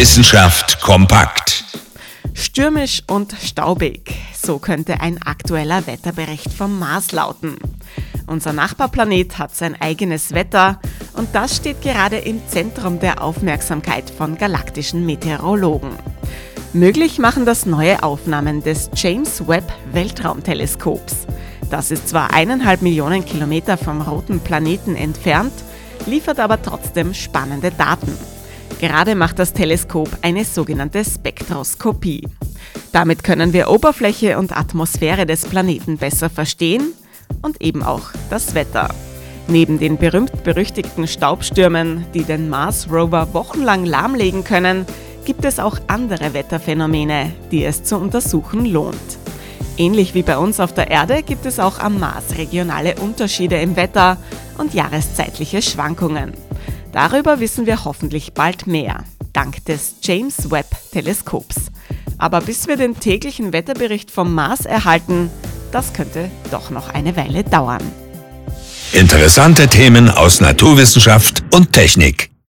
Wissenschaft kompakt. Stürmisch und staubig. So könnte ein aktueller Wetterbericht vom Mars lauten. Unser Nachbarplanet hat sein eigenes Wetter und das steht gerade im Zentrum der Aufmerksamkeit von galaktischen Meteorologen. Möglich machen das neue Aufnahmen des James Webb Weltraumteleskops. Das ist zwar eineinhalb Millionen Kilometer vom roten Planeten entfernt, liefert aber trotzdem spannende Daten. Gerade macht das Teleskop eine sogenannte Spektroskopie. Damit können wir Oberfläche und Atmosphäre des Planeten besser verstehen und eben auch das Wetter. Neben den berühmt-berüchtigten Staubstürmen, die den Mars Rover wochenlang lahmlegen können, gibt es auch andere Wetterphänomene, die es zu untersuchen lohnt. Ähnlich wie bei uns auf der Erde gibt es auch am Mars regionale Unterschiede im Wetter und jahreszeitliche Schwankungen. Darüber wissen wir hoffentlich bald mehr, dank des James Webb Teleskops. Aber bis wir den täglichen Wetterbericht vom Mars erhalten, das könnte doch noch eine Weile dauern. Interessante Themen aus Naturwissenschaft und Technik.